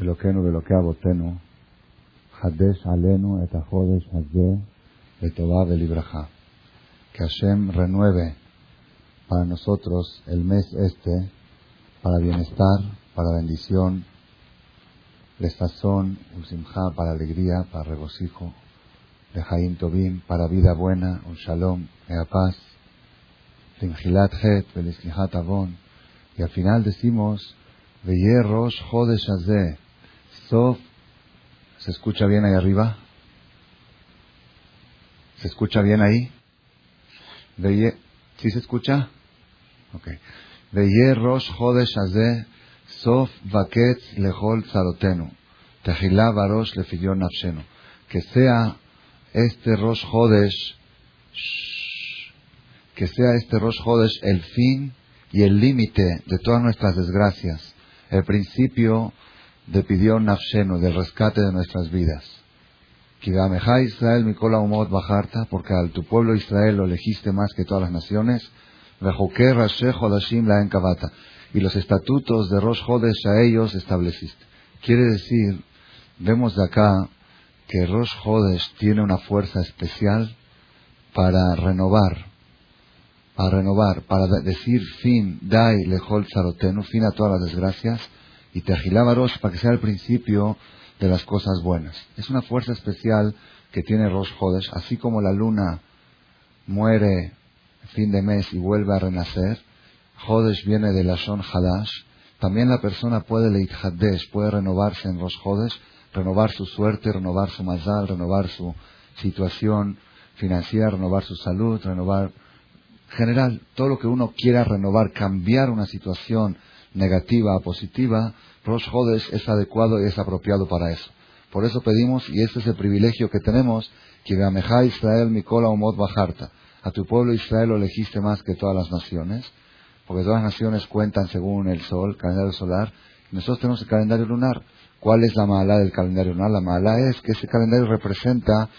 אלוקינו ואלוקי אבותינו, חדש עלינו את החודש הזה לטובה ולברכה. Que Hashem renueve para nosotros el mes este para bienestar, para bendición, lestazón, un simjá para alegría, para regocijo, de Jaim Tobim, para vida buena, un shalom, mea paz, Limjilat Het, Belislihat Avon, y al final decimos, Veye Rosh Chodesh Hazeh, Sof, ¿se escucha bien ahí arriba? ¿Se escucha bien ahí? Veye, ¿sí se escucha? Ok. Veye Rosh Chodesh Hazeh, Sof Vaketz Lechol Tzarotenu, Tehilá Barosh Lefillon Nafshenu. Que sea este Rosh Chodesh, que sea este Rosh Chodesh el fin y el límite de todas nuestras desgracias, el principio de pidió Nafshenu, del rescate de nuestras vidas. Israel Mikola Umot Bajarta, porque al tu pueblo Israel lo elegiste más que todas las naciones, y los estatutos de Rosh Hodesh a ellos estableciste. Quiere decir, vemos de acá que Rosh Hodesh tiene una fuerza especial para renovar, para renovar, para decir fin, dai lejol zarotenu, fin a todas las desgracias, y Rosh para que sea el principio de las cosas buenas. Es una fuerza especial que tiene Rosh Hodesh, así como la luna muere fin de mes y vuelve a renacer, Hodesh viene de la Shon Hadash, también la persona puede leithadesh, puede renovarse en Rosh Hodesh, renovar su suerte, renovar su mazal, renovar su situación financiera, renovar su salud, renovar general, todo lo que uno quiera renovar, cambiar una situación negativa a positiva, Rosh Hodesh es adecuado y es apropiado para eso. Por eso pedimos, y este es el privilegio que tenemos, que Gameja Israel Mikola Umot Bajarta. A tu pueblo Israel lo elegiste más que todas las naciones, porque todas las naciones cuentan según el sol, el calendario solar, y nosotros tenemos el calendario lunar. ¿Cuál es la mala del calendario lunar? La mala es que ese calendario representa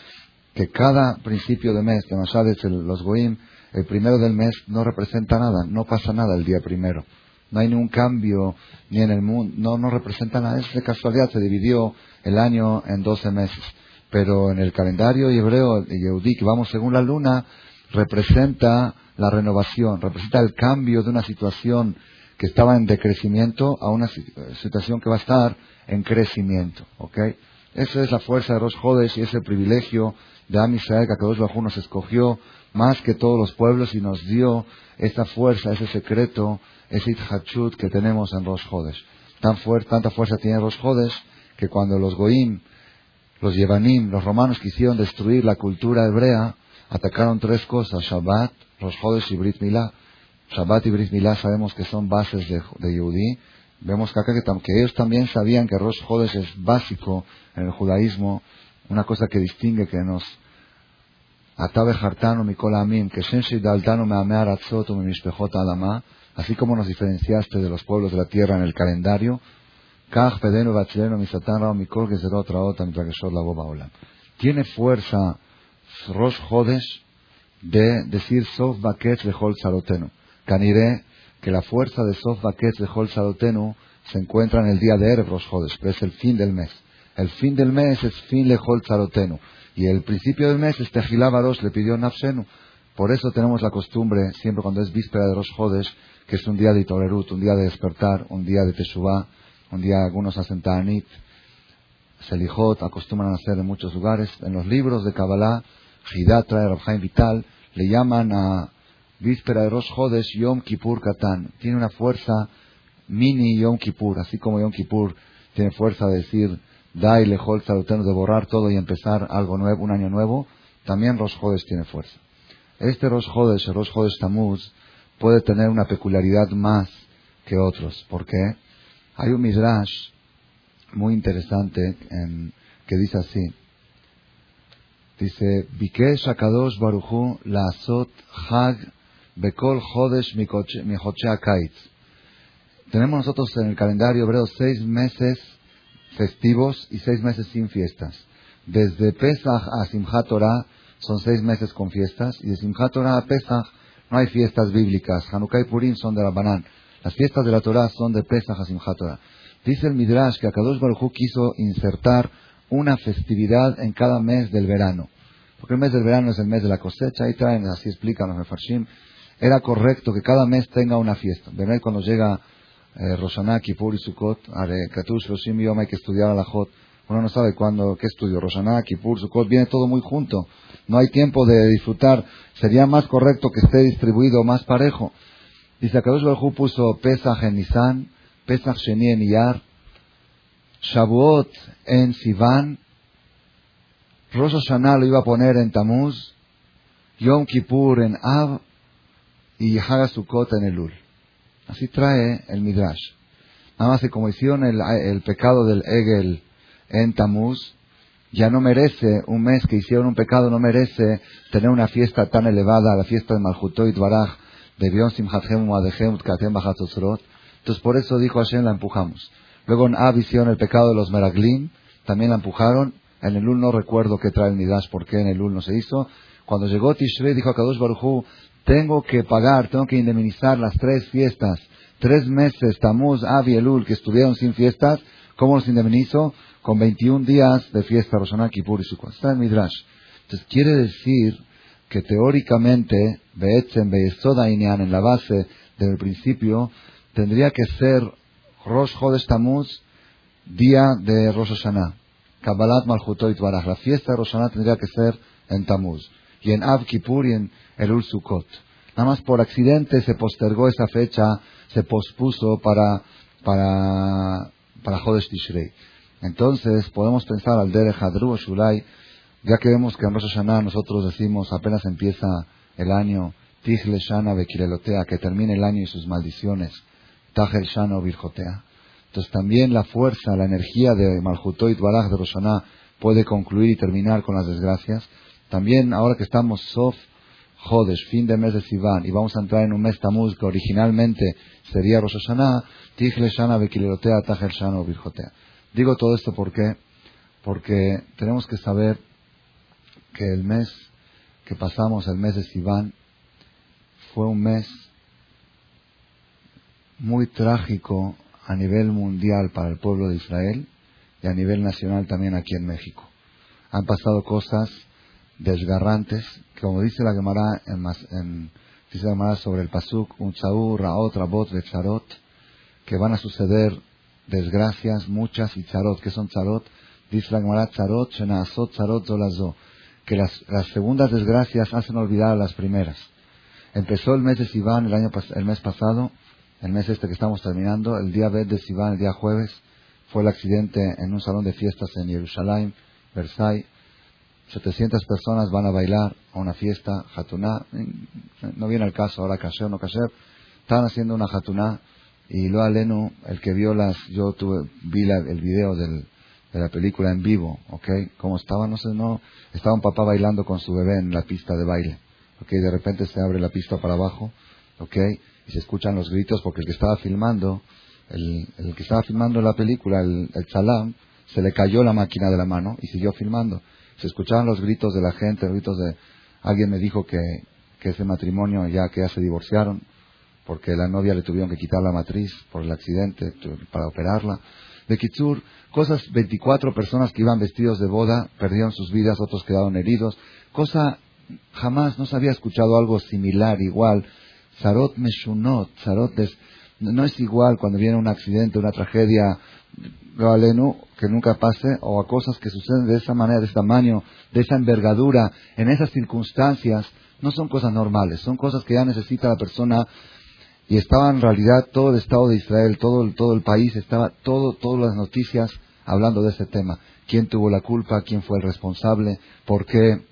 que cada principio de mes, que nos los Goim, el primero del mes no representa nada, no pasa nada el día primero. No hay ningún cambio ni en el mundo, no, no representa nada. Es de casualidad, se dividió el año en 12 meses. Pero en el calendario hebreo, de Yehudí, que vamos según la luna, representa la renovación, representa el cambio de una situación que estaba en decrecimiento a una situación que va a estar en crecimiento. ¿ok? Esa es la fuerza de los Jodes y ese privilegio de Am Israel que Akadosh Bajú nos escogió más que todos los pueblos y nos dio esta fuerza, ese secreto, ese Itchachut que tenemos en Rosh Hodesh. Tan tanta fuerza tiene Rosh Hodesh que cuando los Goim, los Yevanim, los romanos quisieron destruir la cultura hebrea, atacaron tres cosas, Shabbat, Rosh Hodesh y Brit Milá. Shabbat y Brit Milá sabemos que son bases de, de. Vemos que acá que, ellos también sabían que Rosh Hodesh es básico en el judaísmo, una cosa que distingue que nos así como nos diferenciaste de los pueblos de la tierra en el calendario. Tiene fuerza Rosh Hodesh de decir Sof Baketz Lechol Sarotenu. Caniré que la fuerza de Sof Baketz Lechol Sarotenu se encuentra en el día de Erev Rosh pero es el fin del mes. El fin del mes es fin Lechol Sarotenu. Y el principio del mes, este Barosh le pidió Nafsenu. Por eso tenemos la costumbre, siempre cuando es víspera de Rosh Hodesh, que es un día de Itolerut, un día de despertar, un día de Teshuvah, un día algunos hacen Ta'anit, Selijot, acostumbran a hacer en muchos lugares. En los libros de Kabbalah, Hidat trae Rabjaim Vital, le llaman a víspera de Rosh Hodesh Yom Kippur Katan. Tiene una fuerza mini Yom Kippur, así como Yom Kippur tiene fuerza de decir da y lejol de borrar todo y empezar algo nuevo, un año nuevo, también Rosh tiene fuerza. Este Rosh Hodesh, el Rosh Tamuz, puede tener una peculiaridad más que otros. ¿Por qué? Hay un Midrash muy interesante que dice así. Dice, Bikesh Akadosh Baruchu Hag Bekol Hodesh Mihoche Akaitz. Tenemos nosotros en el calendario hebreo seis meses festivos y seis meses sin fiestas. Desde Pesach a Simchat Torah son seis meses con fiestas y de Simchat Torah a Pesach no hay fiestas bíblicas. Hanukkah y Purim son de la Banán. Las fiestas de la Torah son de Pesach a Simchat Torah. Dice el Midrash que Akadosh Baruj quiso insertar una festividad en cada mes del verano. Porque el mes del verano es el mes de la cosecha, ahí traen, así explican los Mefarshim. Era correcto que cada mes tenga una fiesta. ¿Verdad? Cuando llega Roshaná, Kippur y Sukkot, Katush, Roshim Yom, hay que estudiar a la Jot. Uno no sabe cuándo, qué estudio, Roshaná, Kippur, Sukkot, viene todo muy junto. No hay tiempo de disfrutar. Sería más correcto que esté distribuido más parejo. Dice, Akadosh Baruj puso Pesach en Nisan, Pesach Sheni en Iyar, Shavuot en Sivan, Rosh Hashanah lo iba a poner en Tamuz, Yom Kippur en Av y Hagasukot en Elul. Así trae el Midrash. Nada más que como hicieron el, pecado del Egel en Tamuz, ya no merece, un mes que hicieron un pecado, no merece tener una fiesta tan elevada, la fiesta de Malchutoit Baraj, de Bion Simchatchem Muadechem Tkatem Entonces por eso dijo Hashem, la empujamos. Luego en Ab hicieron el pecado de los Meraglim, también la empujaron. En el Ul no recuerdo qué trae el Midrash, por qué en el Ul no se hizo. Cuando llegó Tishrei, dijo a Kadosh Baruj tengo que pagar, tengo que indemnizar las tres fiestas, tres meses, Tamuz, y Elul, que estuvieron sin fiestas. ¿Cómo los indemnizo? Con 21 días de fiesta, Roshaná, Kippur y Sukkot. Está en Midrash. Entonces quiere decir que teóricamente, Beetzen, Beyesoda Inyan, en la base del principio, tendría que ser Rosh Chodesh Tamuz, día de Rosh Hashanah. Kabbalat Malchutoit Baraj. La fiesta de Rosh tendría que ser en Tamuz. Y en Av Kippur y en Elul Sukkot. Nada más por accidente se postergó esa fecha, se pospuso para, para, para Chodesh Tishrei. Entonces, podemos pensar al Derech Hadru o Shulai, ya que vemos que en Rosh Hashanah nosotros decimos apenas empieza el año, Tichle Shana Bekirelotea, que termine el año y sus maldiciones. Tajel Shana Virjotea. Entonces también la fuerza, la energía de Malhutoit Baraj de Roshaná puede concluir y terminar con las desgracias. También ahora que estamos Sof Jodesh, fin de mes de Sivan, y vamos a entrar en un mes Tamuz que originalmente sería Rosh Hashanah, Shana Bekilerotea, Tajel Shana Virjotea. Digo todo esto porque, porque tenemos que saber que el mes que pasamos, el mes de Sivan, fue un mes muy trágico a nivel mundial para el pueblo de Israel y a nivel nacional también aquí en México. Han pasado cosas desgarrantes, como dice la Gemara en, en dice la Gemara sobre el Pasuk, un Tzaur, Raot, Rabot, Charot, que van a suceder desgracias muchas y Charot, que son Charot, dice la Gemara Charot, Shenazot, Charot, Zolazo, que las, las segundas desgracias hacen olvidar las primeras. Empezó el mes de Sivan el, año, el mes pasado, el mes este que estamos terminando, el día Bet de Sivan, el día jueves, fue el accidente en un salón de fiestas en Jerusalén, Versailles. 700 personas van a bailar a una fiesta, Hatuná. No viene el caso ahora, Kasher no Kasher. Estaban haciendo una Hatuná y lo Lenu, el que vio las, yo tuve, vi el video de la película en vivo, ¿ok? ¿Cómo estaba? No sé, no. Estaba un papá bailando con su bebé en la pista de baile, ¿ok? De repente se abre la pista para abajo, ¿ok? Y se escuchan los gritos porque el que estaba filmando, el, el que estaba filmando la película, el, el se le cayó la máquina de la mano y siguió filmando. Se escuchaban los gritos de la gente, los gritos de... Alguien me dijo que, que ese matrimonio ya que ya se divorciaron porque la novia le tuvieron que quitar la matriz por el accidente para operarla. De Kitsur, cosas, 24 personas que iban vestidos de boda perdieron sus vidas, otros quedaron heridos. Cosa, jamás no se había escuchado algo similar, igual. Zarot Meshunot, Zarot no es igual cuando viene un accidente, una tragedia, que nunca pase, o a cosas que suceden de esa manera, de ese tamaño, de esa envergadura, en esas circunstancias, no son cosas normales, son cosas que ya necesita la persona y estaba en realidad todo el Estado de Israel, todo el, todo el país, estaba todo, todas las noticias hablando de ese tema. ¿Quién tuvo la culpa? ¿Quién fue el responsable? ¿Por qué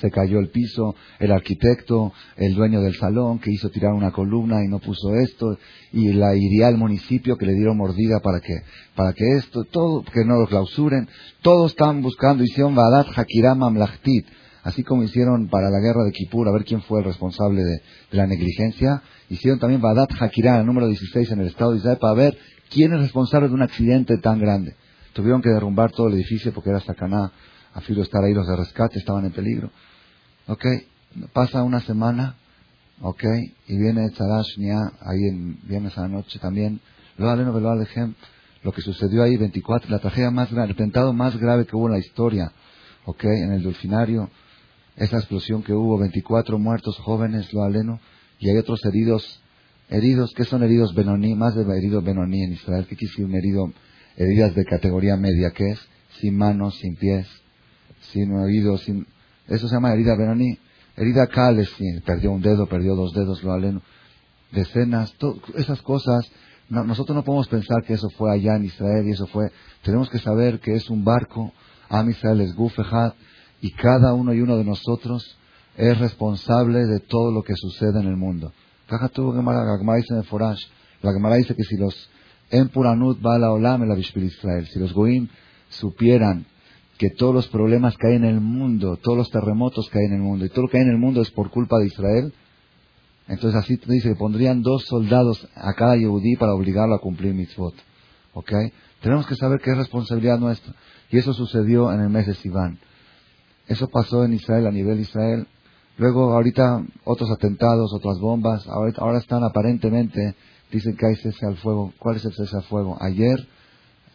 se cayó el piso? El arquitecto, el dueño del salón que hizo tirar una columna y no puso esto, y la iría al municipio que le dieron mordida para que, para que esto, todo, que no lo clausuren. Todos estaban buscando, hicieron Vadat Hakiram Amlachtit, así como hicieron para la guerra de Kippur, a ver quién fue el responsable de la negligencia Hicieron también Badat Hakirah, el número 16 en el Estado de Israel, para ver quién es responsable de un accidente tan grande. Tuvieron que derrumbar todo el edificio porque era sacaná. A estar ahí los de rescate, estaban en peligro. Ok, pasa una semana, ok, y viene Tzadash Nia, ahí en viernes a la noche también. Lo lo que sucedió ahí, 24, la tragedia más grave, el atentado más grave que hubo en la historia, ¿ok? En el Delfinario, esa explosión que hubo, 24 muertos jóvenes, lo aleno, y hay otros heridos, heridos, ¿qué son heridos Benoní? Más de heridos Benoní en Israel, ¿qué quiere decir herido? Heridas de categoría media, ¿qué es? Sin manos, sin pies, sin oídos, sin... Eso se llama herida Benoní. Herida Kales, perdió un dedo, perdió dos dedos, lo aleno. Decenas, esas cosas nosotros no podemos pensar que eso fue allá en Israel y eso fue. Tenemos que saber que es un barco. Am Israel es Gufejat y cada uno y uno de nosotros es responsable de todo lo que sucede en el mundo. La Gemara dice que si los Empuranut la Olam la Israel, si los Goim supieran que todos los problemas que hay en el mundo, todos los terremotos que hay en el mundo y todo lo que hay en el mundo es por culpa de Israel, entonces así dice que pondrían dos soldados a cada Yehudí para obligarlo a cumplir mitzvot. ¿Ok? Tenemos que saber que es responsabilidad nuestra. Y eso sucedió en el mes de Sivan. Eso pasó en Israel, a nivel Israel. Luego, ahorita, otros atentados, otras bombas. Ahora, están aparentemente, dicen que hay cese al fuego. ¿Cuál es el cese al fuego? Ayer,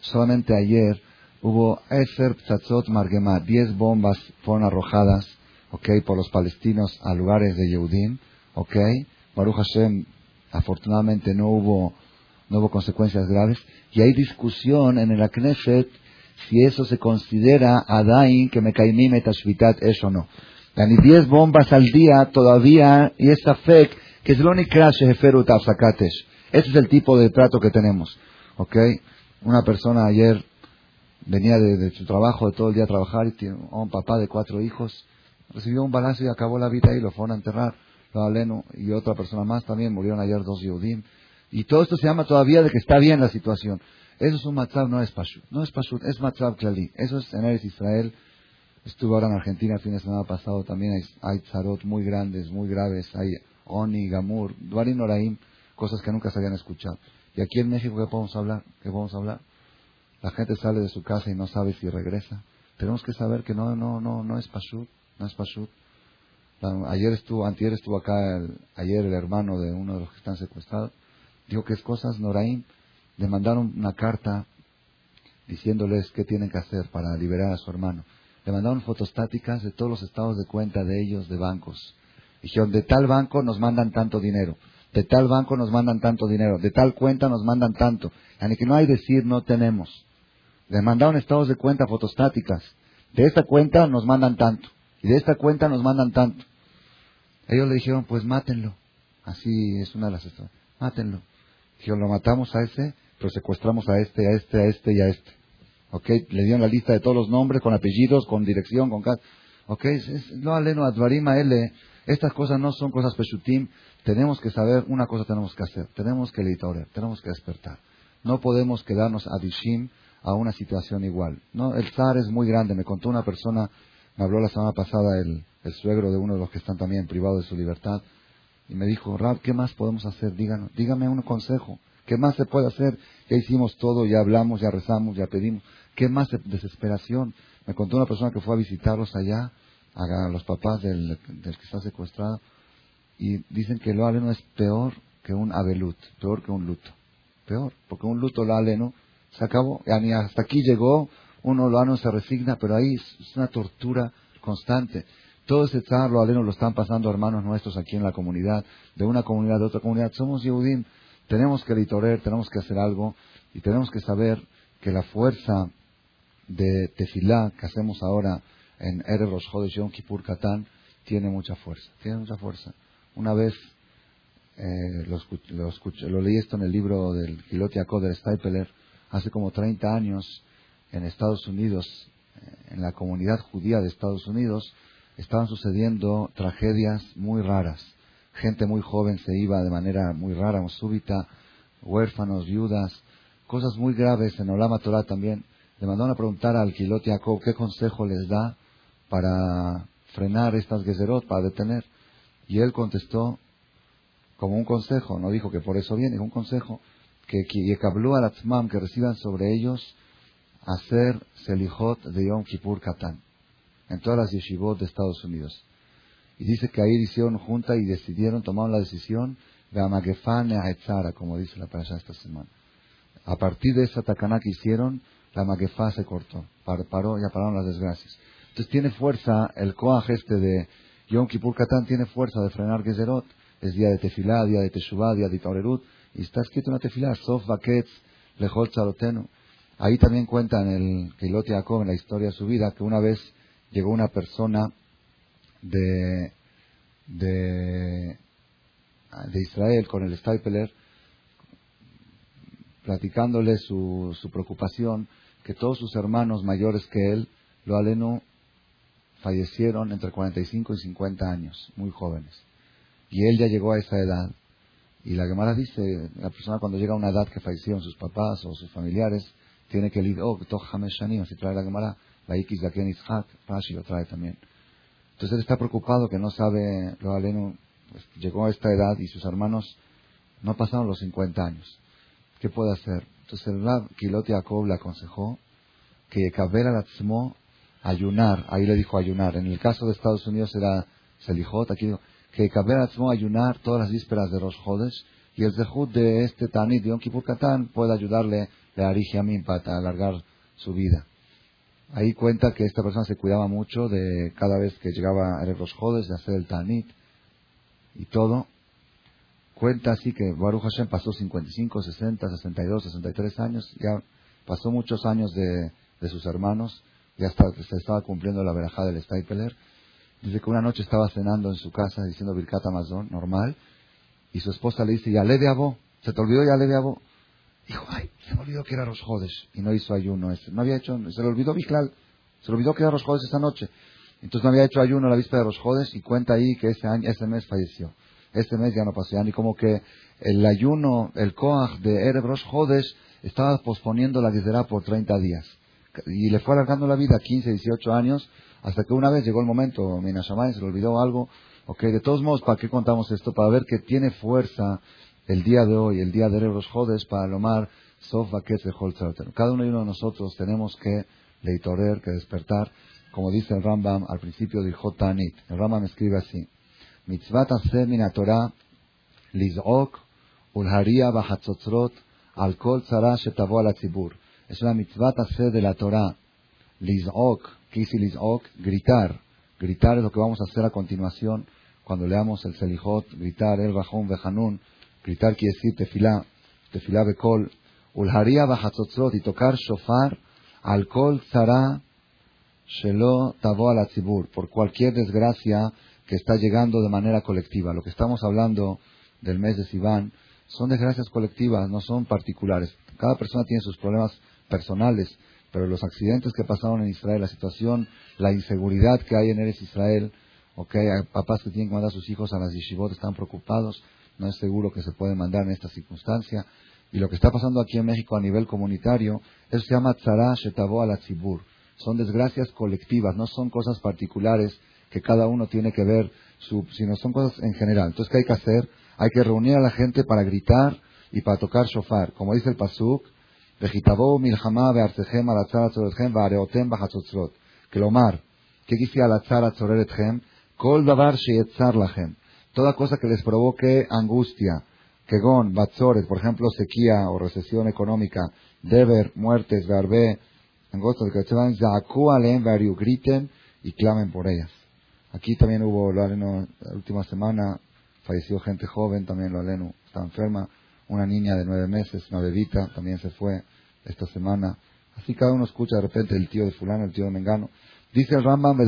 solamente ayer, hubo Eser Ptatzot Margemá. Diez bombas fueron arrojadas, ok, por los palestinos a lugares de Yehudim ¿ok? Baruch Hashem, afortunadamente no hubo, no hubo consecuencias graves. Y hay discusión en el Knesset si eso se considera Adain que me caimí metashvitat es o no. Yani 10 bombas al día todavía, y esa fe que es lo Ese es el tipo de trato que tenemos. ¿Ok? Una persona ayer venía de, su trabajo, de todo el día a trabajar, y tiene un papá de cuatro hijos, recibió un balazo y acabó la vida y lo fueron a enterrar y otra persona más también, murieron ayer dos Yehudim. Y todo esto se llama todavía de que está bien la situación. Eso es un matzab, no es pashut. No es pashut, es matzab klali. Eso es en Eres Israel. Estuve ahora en Argentina el fin de semana pasado. También hay, hay muy grandes, muy graves. Hay oni, gamur, duarim noraim, cosas que nunca se habían escuchado. Y aquí en México, ¿qué podemos hablar? ¿Qué podemos hablar? La gente sale de su casa y no sabe si regresa. Tenemos que saber que no, no, no, no es pashut. No es pashut. Ayer estuvo, antier estuvo acá, ayer el hermano de uno de los que están secuestrados, dijo que es cosas, Noraim, le mandaron una carta diciéndoles qué tienen que hacer para liberar a su hermano. Le mandaron fotostáticas de todos los estados de cuenta de ellos, de bancos. Dijeron, de tal banco nos mandan tanto dinero, de tal banco nos mandan tanto dinero, de tal cuenta nos mandan tanto. Y que no hay decir no tenemos. Le mandaron estados de cuenta fotostáticas. De esta cuenta nos mandan tanto. Y de esta cuenta nos mandan tanto. Ellos le dijeron, pues mátenlo. Así es una de las historias. Mátenlo. Dijeron, lo matamos a ese, pero secuestramos a este, a este, a este y a este. ¿Ok? Le dieron la lista de todos los nombres, con apellidos, con dirección, con cada... ¿Ok? No aleno advarima L. Estas cosas no son cosas peshutim. Tenemos que saber, una cosa tenemos que hacer. Tenemos que editar, tenemos que despertar. No podemos quedarnos adishim a una situación igual. No, el zar es muy grande. Me contó una persona me habló la semana pasada el, suegro de uno de los que están también privados de su libertad y me dijo, Rab, ¿qué más podemos hacer? Díganos, dígame un consejo. ¿Qué más se puede hacer? Ya hicimos todo, ya hablamos, ya rezamos, ya pedimos. ¿Qué más de desesperación? Me contó una persona que fue a visitarlos allá, a los papás del, que está secuestrado, y dicen que lo aleno es peor que un abelut, peor que un luto. Peor, porque un luto lo aleno se acabó, y hasta aquí llegó, uno lo no se resigna, pero ahí es una tortura constante. Todo ese zar lo aleno lo están pasando hermanos nuestros aquí en la comunidad, de una comunidad, de otra comunidad. Somos Yehudim, tenemos que litorer, tenemos que hacer algo y tenemos que saber que la fuerza de tefilá que hacemos ahora en Erev Rosh Chodesh Yom Katán tiene mucha fuerza, tiene mucha fuerza. Una vez eh, lo, leí esto en el libro del Kilot Yaakov del Stapler, hace como 30 años, en Estados Unidos, eh, en la comunidad judía de Estados Unidos, estaban sucediendo tragedias muy raras. Gente muy joven se iba de manera muy rara o súbita, huérfanos, viudas, cosas muy graves en Olama Torah también. Le mandaron a preguntar al Kilot Jacob qué consejo les da para frenar estas gezerot, para detener. Y él contestó como un consejo, no dijo que por eso viene, un consejo, que al que reciban sobre ellos hacer Selijot de Yom Kippur Katán en todas las yeshivot de Estados Unidos. Y dice que ahí hicieron junta y decidieron, tomaron la decisión de Amagefane Etzara, como dice la parasha esta semana. A partir de esa takaná que hicieron, la maquefá se cortó. Paró, ya pararon las desgracias. Entonces tiene fuerza, el coaj este de Yom Kippur Katán tiene fuerza de frenar Gezerot. Es día de tefilá, día de teshuvá, día de taurerut. Y está escrito en la tefilá, Sof Baketz Lejol. Ahí también cuenta en el Keilot Yaakov, en la historia de su vida, que una vez llegó una persona de, de, de Israel con el Stapler platicándole su, su preocupación que todos sus hermanos mayores que él, lo aleno, fallecieron entre 45 y 50 años, muy jóvenes. Y él ya llegó a esa edad. Y la Gemara dice, la persona cuando llega a una edad que fallecieron sus papás o sus familiares, tiene que lidiar, oh, si trae la Gemara, la X de Ken Ishak, Rashi lo trae también. Entonces él está preocupado que no sabe, lo aleno, pues, llegó a esta edad y sus hermanos no pasaron los 50 años. ¿Qué puede hacer? Entonces el Rab Kilot Yaakov le aconsejó que al Atzmo ayunar, ahí le dijo ayunar. En el caso de Estados Unidos era Selijot, aquí dijo que al Atzmo ayunar todas las vísperas de Rosh Hodesh y el Zehut de este Tanit de Yom Kippur Katán puede ayudarle a Arigiamim para alargar su vida. Ahí cuenta que esta persona se cuidaba mucho de cada vez que llegaba a Rosh Hodesh de hacer el Tanit y todo cuenta así que Baruch Hashem pasó 55, 60, 62, 63 años, ya pasó muchos años de, sus hermanos, ya se estaba cumpliendo la verajá del Stapler. Dice que una noche estaba cenando en su casa diciendo Birkat Amazon, normal, y su esposa le dice, ya le de se te olvidó ya le de. Dijo, ay, se me olvidó que era los jodes, y no hizo ayuno, no había hecho, se le olvidó Biclal, se le olvidó que era los jodes esa noche. Entonces no había hecho ayuno la víspera de los jodes, y cuenta ahí que ese, año, ese mes falleció este mes ya no pasó, ya ni como que el ayuno, el Koach de Erev Rosh estaba posponiendo la Gezerá por 30 días y le fue alargando la vida 15, 18 años, hasta que una vez llegó el momento, Minashamay se le olvidó algo. Ok, de todos modos, ¿para qué contamos esto? Para ver que tiene fuerza el día de hoy, el día de Rebros Jodes, para lomar Sofa de Holtzarter. Cada uno y uno de nosotros tenemos que leitorer, que despertar, como dice el Rambam al principio del Jotanit. El Rambam escribe así: Mitzvat mina Torah, Lizok, Ulharia Bahatzotzrot, Alkol Tzara Shetavo Alatzibur. Es una mitzvah hacer de la Torah. Liz'ok, ¿qué Liz'ok? Gritar. Gritar es lo que vamos a hacer a continuación cuando leamos el Selijot, gritar el Bajón Bejanun. Gritar quiere decir tefilá, tefilá bekol. Ulharia bajatzotzrot y tocar shofar al kol tzara shelo tavo al atzibur. Por cualquier desgracia que está llegando de manera colectiva. Lo que estamos hablando del mes de Sivan son desgracias colectivas, no son particulares. Cada persona tiene sus problemas personales, pero los accidentes que pasaron en Israel, la situación, la inseguridad que hay en Eres Israel, okay, hay papás que tienen que mandar a sus hijos a las yeshivot están preocupados, no es seguro que se puede mandar en esta circunstancia. Y lo que está pasando aquí en México a nivel comunitario, eso se llama tzara shetabo al Son desgracias colectivas, no son cosas particulares que cada uno tiene que ver, su, sino son cosas en general. Entonces, ¿qué hay que hacer? Hay que reunir a la gente para gritar y para tocar shofar. Como dice el Pasuk, milhama be'artechem alatzar atzoretchem va'areotem b'chatzotzrot. Que lo mar, ¿qué dice alatzar atzoretchem? Kol davar sheyetzar lachem. Toda cosa que les provoque angustia, kegon, batzoret, por ejemplo, sequía o recesión económica, deber, muertes, garbe, angostas, que se van, griten y clamen por ellas. Aquí también hubo lo aleno, la última semana falleció gente joven, también lo aleno está enferma, una niña de nueve meses, una bebita, también se fue esta semana. Así cada uno escucha de repente el tío de fulano, el tío de Mengano. Dice el Rambam,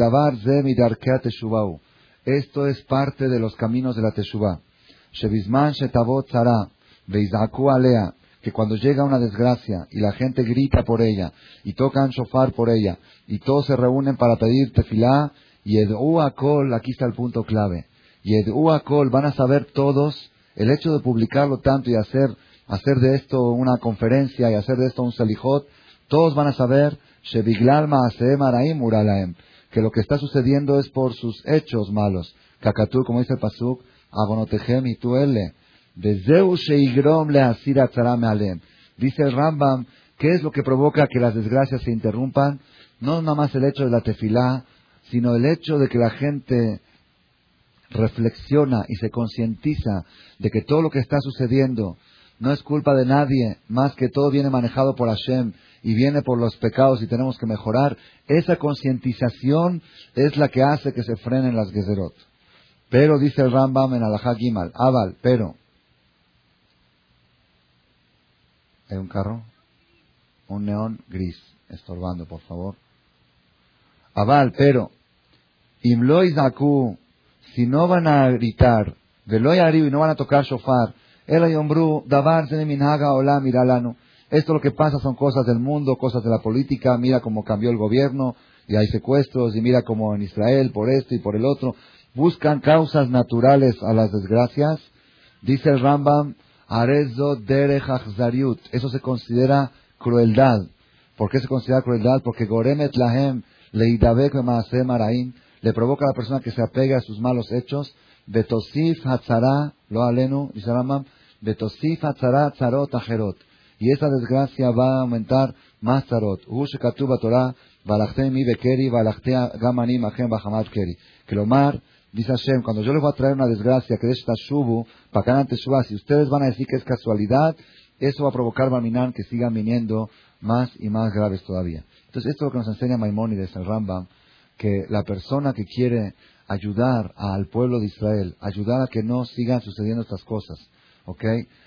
Esto es parte de los caminos de la Teshuvah. Shebizman shetavot tzara, alea, que cuando llega una desgracia y la gente grita por ella y tocan shofar por ella y todos se reúnen para pedir tefilá, Yed'u Akol, aquí está el punto clave. Yed'u Akol, van a saber todos, el hecho de publicarlo tanto y hacer, hacer de esto una conferencia y hacer de esto un selijot, todos van a saber, que lo que está sucediendo es por sus hechos malos. Kakatur, como dice el Pasuk, Abonotehem y Tuele, Bezeu Sheigrom le. Dice el Rambam, ¿qué es lo que provoca que las desgracias se interrumpan? No nada más el hecho de la tefilá, sino el hecho de que la gente reflexiona y se concientiza de que todo lo que está sucediendo no es culpa de nadie, más que todo viene manejado por Hashem y viene por los pecados y tenemos que mejorar, esa concientización es la que hace que se frenen las Gezerot. Pero, dice el Rambam en Alajá Gimal, Aval, pero. ¿Hay un carro? Un neón gris, estorbando, por favor. Aval, pero. Imloy Zaku, si no van a gritar, Ariu y no van a tocar shofar, el ayombru, davar minhaga hola miralano. Esto lo que pasa son cosas del mundo, cosas de la política, mira cómo cambió el gobierno, y hay secuestros, y mira cómo en Israel, por esto y por el otro buscan causas naturales a las desgracias. Dice el Rambam, Arezo derech Eso se considera crueldad. ¿Por qué se considera crueldad? Porque Goremet Lahem leidabek maraim le provoca a la persona que se apegue a sus malos hechos. Betosif hatzara, lo alenu, dice Rambam, Betosif hatzara tzarot ajerot. Y esa desgracia va a aumentar más tzarot. Ushekatuba Torah, balachtem mi bekeri, balachtea gamanim achem bahamat keri. Que lo mar Dice Hashem, cuando yo les voy a traer una desgracia, que de esta shubu, para si ustedes van a decir que es casualidad, eso va a provocar Baminan que sigan viniendo más y más graves todavía. Entonces, esto es lo que nos enseña Maimónides, el Rambam, que la persona que quiere ayudar al pueblo de Israel, ayudar a que no sigan sucediendo estas cosas, ¿ok?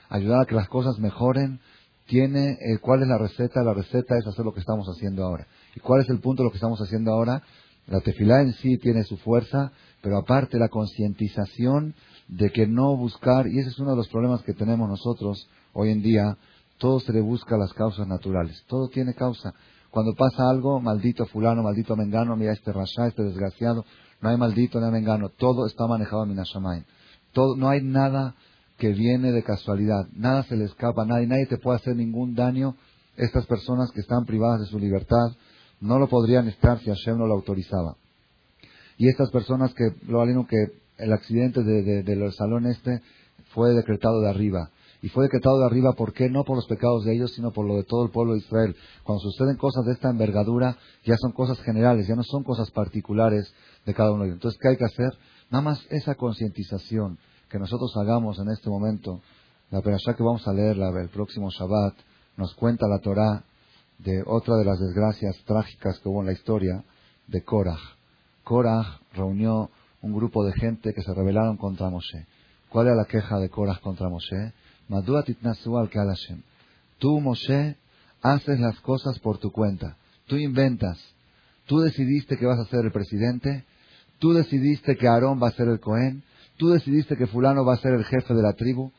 Ayudar a que las cosas mejoren, tiene, eh, ¿cuál es la receta? La receta es hacer lo que estamos haciendo ahora. ¿Y cuál es el punto de lo que estamos haciendo ahora? La tefilá en sí tiene su fuerza, pero aparte la concientización de que no buscar, y ese es uno de los problemas que tenemos nosotros hoy en día, todo se le busca las causas naturales, todo tiene causa. Cuando pasa algo, maldito fulano, maldito mengano, mira este rasha, este desgraciado, no hay maldito ni mengano, todo está manejado en Minashamayim. Todo, no hay nada que viene de casualidad, nada se le escapa a nadie, nadie te puede hacer ningún daño. Estas personas que están privadas de su libertad no lo podrían estar si Hashem no lo autorizaba. Y estas personas que, lo aleno que el accidente de, del salón este fue decretado de arriba. Y fue decretado de arriba, ¿por qué? No por los pecados de ellos, sino por lo de todo el pueblo de Israel. Cuando suceden cosas de esta envergadura, ya son cosas generales, ya no son cosas particulares de cada uno de ellos. Entonces, ¿qué hay que hacer? Nada más esa concientización que nosotros hagamos en este momento. La perashá que vamos a leer el próximo Shabbat nos cuenta la Torah de otra de las desgracias trágicas que hubo en la historia de Korah. Korah reunió un grupo de gente que se rebelaron contra Moshe. ¿Cuál era la queja de Korah contra Moshe? Madua al Tú, Moshe, haces las cosas por tu cuenta. Tú inventas. Tú decidiste que vas a ser el presidente. Tú decidiste que Aarón va a ser el Cohen. Tú decidiste que fulano va a ser el jefe de la tribu.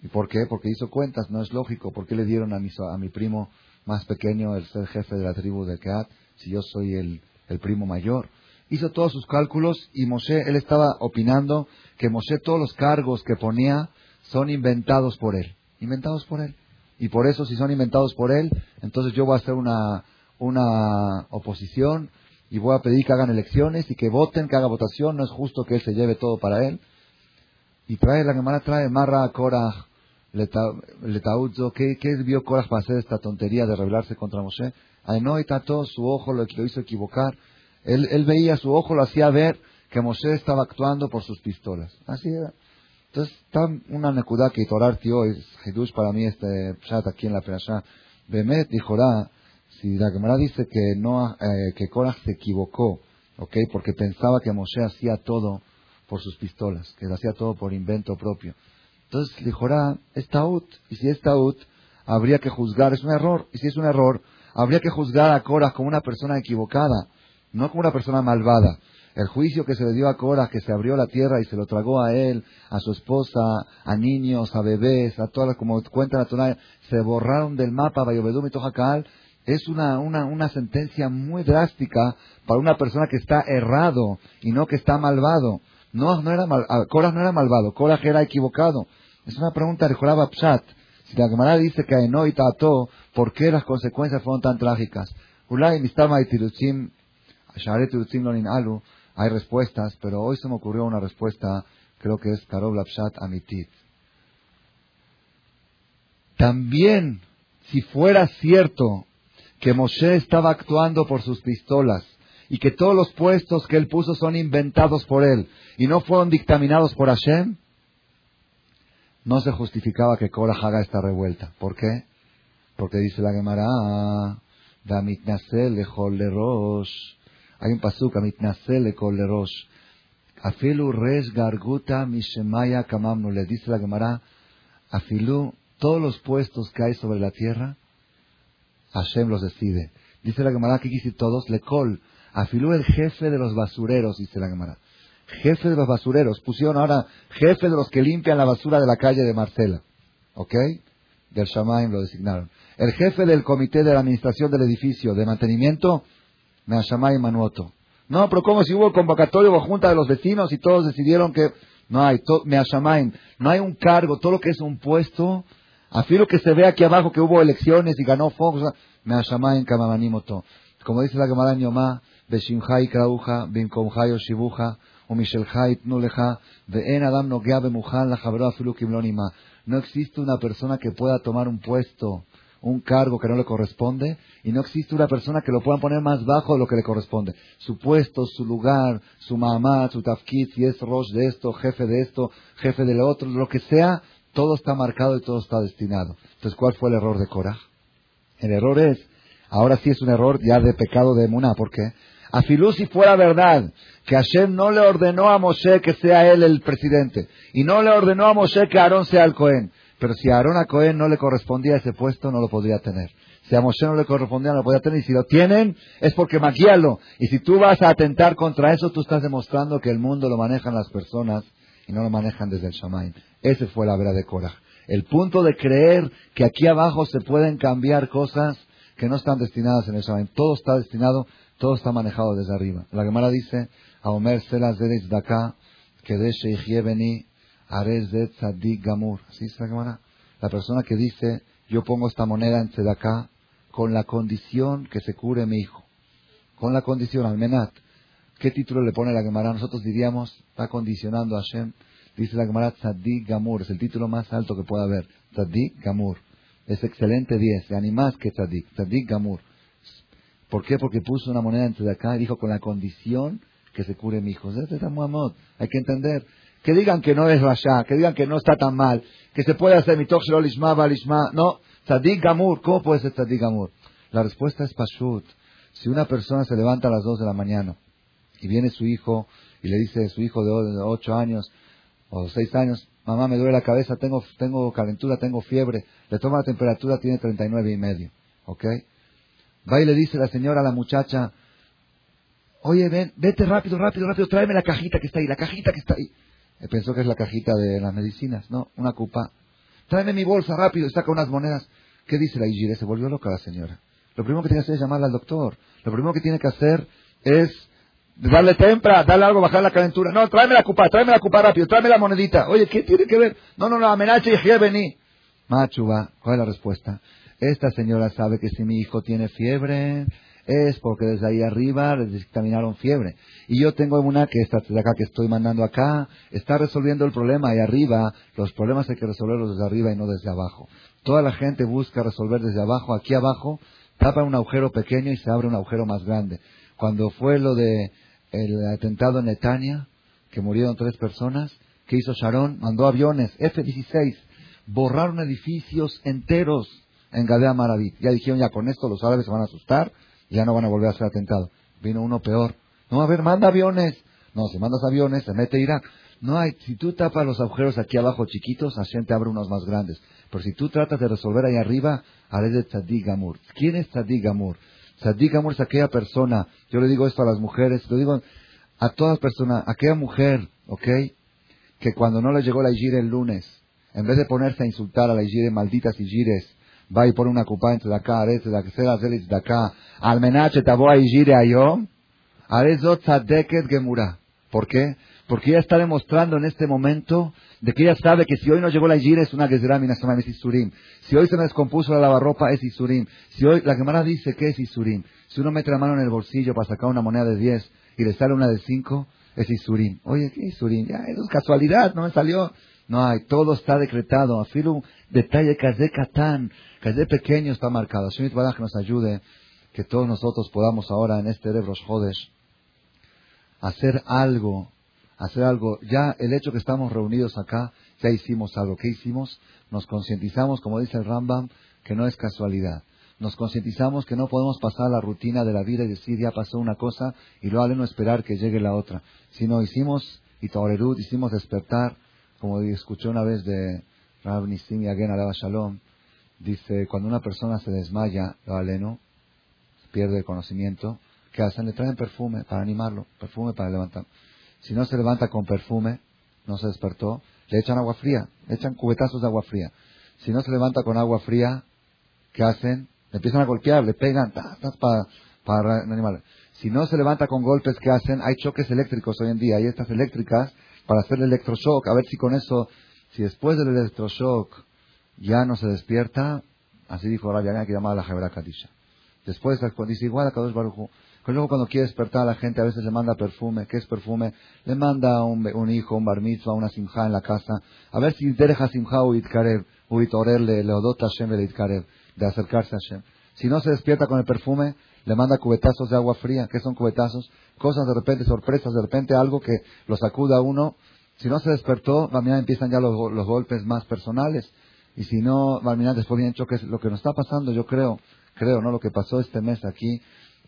¿Y por qué? Porque hizo cuentas. No es lógico. ¿Por qué le dieron a mi, a mi primo más pequeño el ser jefe de la tribu de Keat si yo soy el, el primo mayor? hizo todos sus cálculos y Moshe, él estaba opinando que Moshe todos los cargos que ponía son inventados por él, inventados por él. Y por eso si son inventados por él, entonces yo voy a hacer una, una oposición y voy a pedir que hagan elecciones y que voten, que haga votación, no es justo que él se lleve todo para él. Y trae, la hermana trae Marra Korah, Letaudzo, ¿qué, ¿qué vio Korah para hacer esta tontería de rebelarse contra Moshe? y Tato, su ojo lo, lo hizo equivocar él, él veía su ojo, lo hacía ver que Moshe estaba actuando por sus pistolas. Así era. Entonces, está una nekudá que torarti hoy, Hidush para mí, este chat aquí en la Perashá, Bemet dijo, si la Gemara dice que no, eh, que Korah se equivocó, ¿ok? Porque pensaba que Moshe hacía todo por sus pistolas, que lo hacía todo por invento propio. Entonces, dijo, es taut, y si es taut, habría que juzgar, es un error, y si es un error, habría que juzgar a Korah como una persona equivocada no como una persona malvada. El juicio que se le dio a Cora, que se abrió la tierra y se lo tragó a él, a su esposa, a niños, a bebés, a todas, como cuenta la tonalidad, se borraron del mapa Bayobedum y Tojacal, es una, una, una sentencia muy drástica para una persona que está errado y no que está malvado. No, no era mal, Cora no era malvado, Cora era equivocado. Es una pregunta de Joraba Pshat. Si la Gemara dice que no y ¿por qué las consecuencias fueron tan trágicas? Ulay, Mistama y Tiruchim, hay respuestas, pero hoy se me ocurrió una respuesta, creo que es Karov Lapshat Amitit. También, si fuera cierto que Moshe estaba actuando por sus pistolas y que todos los puestos que él puso son inventados por él y no fueron dictaminados por Hashem, no se justificaba que Korah haga esta revuelta. ¿Por qué? Porque dice la Gemara, Damitnasel le rosh. Hay un pasuk, Amitnasel le rosh. Afilu res garguta mishemaya kamamnu. Le dice la Gemara, Afilu, todos los puestos que hay sobre la tierra, Hashem los decide. Dice la Gemara, que quise todos? Lecol. Afilú el jefe de los basureros, dice la Gemara. Jefe de los basureros. Pusieron ahora jefe de los que limpian la basura de la calle de Marcela. ¿Ok? Del Shamaim lo designaron. El jefe del comité de la administración del edificio de mantenimiento, Meashamaim Manuoto. No, pero ¿cómo si hubo convocatorio o junta de los vecinos y todos decidieron que no hay, Meashamaim, no hay un cargo, todo lo que es un puesto, afilo que se ve aquí abajo que hubo elecciones y ganó Fox, Meashamaim Kamamanimoto. Como dice la Gemara Yomá, Beshimhai Krauja, Bimkomhai Oshibuja, Umishelhai Tnuleja, en Adam Nogea Bemujan, la Afilu Kimlonima. No existe una persona que pueda tomar un puesto, un cargo que no le corresponde, y no existe una persona que lo pueda poner más bajo de lo que le corresponde. Su puesto, su lugar, su mamá, su tafkit, si es Rosh de esto, jefe de esto, jefe de lo otro, lo que sea, todo está marcado y todo está destinado. Entonces, ¿cuál fue el error de Korah? El error es, ahora sí es un error ya de pecado de Emuná, ¿por qué? Afilú si fuera verdad que Hashem no le ordenó a Moshe que sea él el presidente y no le ordenó a Moshe que Aarón sea el Cohen. Pero si a Aarón a Cohen no le correspondía ese puesto, no lo podría tener. Si a Moshe no le correspondía, no lo podría tener. Y si lo tienen, es porque maquíalo. Y si tú vas a atentar contra eso, tú estás demostrando que el mundo lo manejan las personas y no lo manejan desde el Shamaim. Ese fue la verdad de Korah. El punto de creer que aquí abajo se pueden cambiar cosas que no están destinadas en el Shamaim. Todo está destinado todo está manejado desde arriba. La Gemara dice, a Omer Selas de Beni, Arez de Tzadik Gamur. Así es la Gemara. La persona que dice, yo pongo esta moneda en Tzedakah con la condición que se cure mi hijo. Con la condición, Almenat. ¿Qué título le pone la Gemara? Nosotros diríamos, está condicionando a Hashem. Dice la Gemara Tzadik Gamur. Es el título más alto que pueda haber. Tzadik Gamur. Es excelente 10. Ni más que Tzadik. Tzadik Gamur. ¿Por qué? Porque puso una moneda entre de acá y dijo con la condición que se cure mi hijo. Hay que entender. Que digan que no es Rasha, que digan que no está tan mal, que se puede hacer mitoch lishma balishma. No, tzadik gamur. ¿Cómo puede ser tzadik gamur? La respuesta es pashut. Si una persona se levanta a las dos de la mañana y viene su hijo y le dice a su hijo de ocho años o seis años, mamá me duele la cabeza, tengo, tengo calentura, tengo fiebre, le toma la temperatura, tiene treinta y nueve y medio. ¿Ok? Va y le dice la señora a la muchacha, oye, ven, vete rápido, rápido, rápido, tráeme la cajita que está ahí, la cajita que está ahí. Pensó que es la cajita de las medicinas, no, una cupa. Tráeme mi bolsa rápido y saca unas monedas. ¿Qué dice la Igire? Se volvió loca la señora. Lo primero que tiene que hacer es llamarle al doctor. Lo primero que tiene que hacer es darle tempra, darle algo, bajar la calentura. No, tráeme la cupa, tráeme la cupa rápido, tráeme la monedita. Oye, ¿qué tiene que ver? No, no, no, amenaza y vení. Machuba, ¿cuál es la respuesta? Esta señora sabe que si mi hijo tiene fiebre es porque desde ahí arriba le dictaminaron fiebre. Y yo tengo una que está de acá que estoy mandando acá, está resolviendo el problema ahí arriba. Los problemas hay que resolverlos desde arriba y no desde abajo. Toda la gente busca resolver desde abajo. Aquí abajo tapa un agujero pequeño y se abre un agujero más grande. Cuando fue lo de el atentado en Netania, que murieron tres personas, ¿qué hizo Sharon? Mandó aviones F-16, borraron edificios enteros en Gadea Maraví. Ya dijeron, ya con esto los árabes se van a asustar, ya no van a volver a hacer atentado. Vino uno peor. No, a ver, manda aviones. No, si mandas aviones, se mete Irak. No hay, si tú tapas los agujeros aquí abajo chiquitos, Hashem te abre unos más grandes. Pero si tú tratas de resolver ahí arriba, haré de Tzadik Gamur. ¿Quién es? Tzadik Gamur es aquella persona, yo le digo esto a las mujeres, lo digo a todas personas, aquella mujer, ¿ok? Que cuando no le llegó la Igire el lunes, en vez de ponerse a insultar a la Igire, malditas Igires, va y pone una cupa entre acá, ares de acá, de acá, almenache tabo y gire ayom, arezot tzadeket gemura. ¿Por qué? Porque ella está demostrando en este momento de que ella sabe que si hoy no llegó la gira es una gezramina, es isurim. Si hoy se me descompuso la lavarropa es isurim. Si hoy, la Gemara dice que es isurim. Si uno mete la mano en el bolsillo para sacar una moneda de 10 y le sale una de 5, es isurim. Oye, ¿qué isurim? Ya, eso es casualidad, no me salió. No hay, todo está decretado. Afilo un detalle de catán, de pequeño está marcado. Señor que nos ayude, que todos nosotros podamos ahora en este Rebros Jodes hacer algo, hacer algo. Ya el hecho que estamos reunidos acá, ya hicimos algo. ¿Qué hicimos? Nos concientizamos, como dice el Rambam, que no es casualidad. Nos concientizamos que no podemos pasar la rutina de la vida y decir ya pasó una cosa y luego no esperar que llegue la otra. Sino hicimos y Taurerut, hicimos despertar, como escuché una vez de Rab Nisim Yagen Alaba Shalom, dice, cuando una persona se desmaya, lo aleno, pierde el conocimiento, ¿qué hacen? Le traen perfume para animarlo, perfume para levantar. Si no se levanta con perfume, no se despertó, le echan agua fría, le echan cubetazos de agua fría. Si no se levanta con agua fría, ¿qué hacen? Le empiezan a golpear, le pegan, para, para animarlo. Si no se levanta con golpes, ¿qué hacen? Hay choques eléctricos hoy en día, hay estas eléctricas para hacer el electroshock, a ver si con eso, si después del electroshock ya no se despierta, así dijo Rabbi que llamaba la Jebra Kadisha. Después dice igual a Kadosh Baruj Luego cuando quiere despertar a la gente a veces le manda perfume. ¿Qué es perfume? Le manda un, un hijo, un bar mitzvah, una simja en la casa. A ver si deja simja o itkarev, o itorerle, le odota Hashem le itkarev, de acercarse a Hashem. Si no se despierta con el perfume, le manda cubetazos de agua fría. ¿Qué son cubetazos? Cosas de repente, sorpresas, de repente algo que lo sacuda a uno. Si no se despertó, mañana empiezan ya los, golpes más personales. Y si no, mañana después viene choques. Lo que nos está pasando, yo creo, creo, ¿no? Lo que pasó este mes aquí,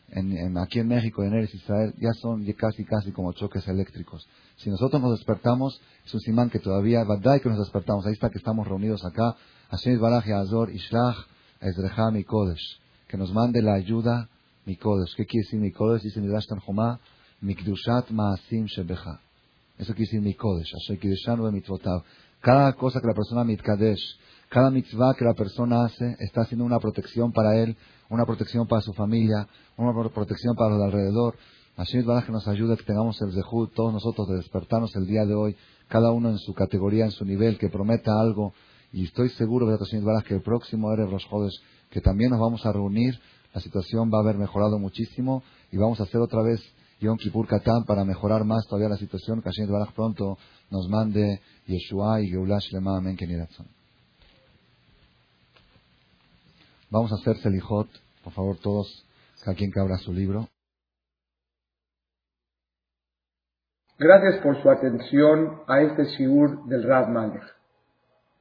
en, aquí en México, en Eres Israel, ya son casi, casi como choques eléctricos. Si nosotros nos despertamos, es un simán que todavía, ¿verdad que nos despertamos? Ahí está que estamos reunidos acá. Hashem Baraj Azor, Ishlach, Ezrecha, Kodesh. Que nos mande la ayuda, mi Kodesh. ¿Qué quiere decir mi Kodesh? Dice Midrash Tanjumá, Mikdushat Maasim Shebecha. Eso quiere decir mi Kodesh. Asher Kideshanu Mitvotav. Cada cosa que la persona mitkadesh, cada mitzvah que la persona hace, está haciendo una protección para él, una protección para su familia, una protección para los de alrededor. Hashem que nos ayude que tengamos el zehut, todos nosotros, de despertarnos el día de hoy, cada uno en su categoría, en su nivel, que prometa algo. Y estoy seguro, que el próximo Erev Rosh que también nos vamos a reunir, la situación va a haber mejorado muchísimo y vamos a hacer otra vez Yom Kippur Katan para mejorar más todavía la situación, que Hashem pronto nos mande Yeshua y Shlema, Amén, Vamos a hacer Selijot, por favor, todos, cada quien que abra su libro. Gracias por su atención a este Shiur del Rad Malech.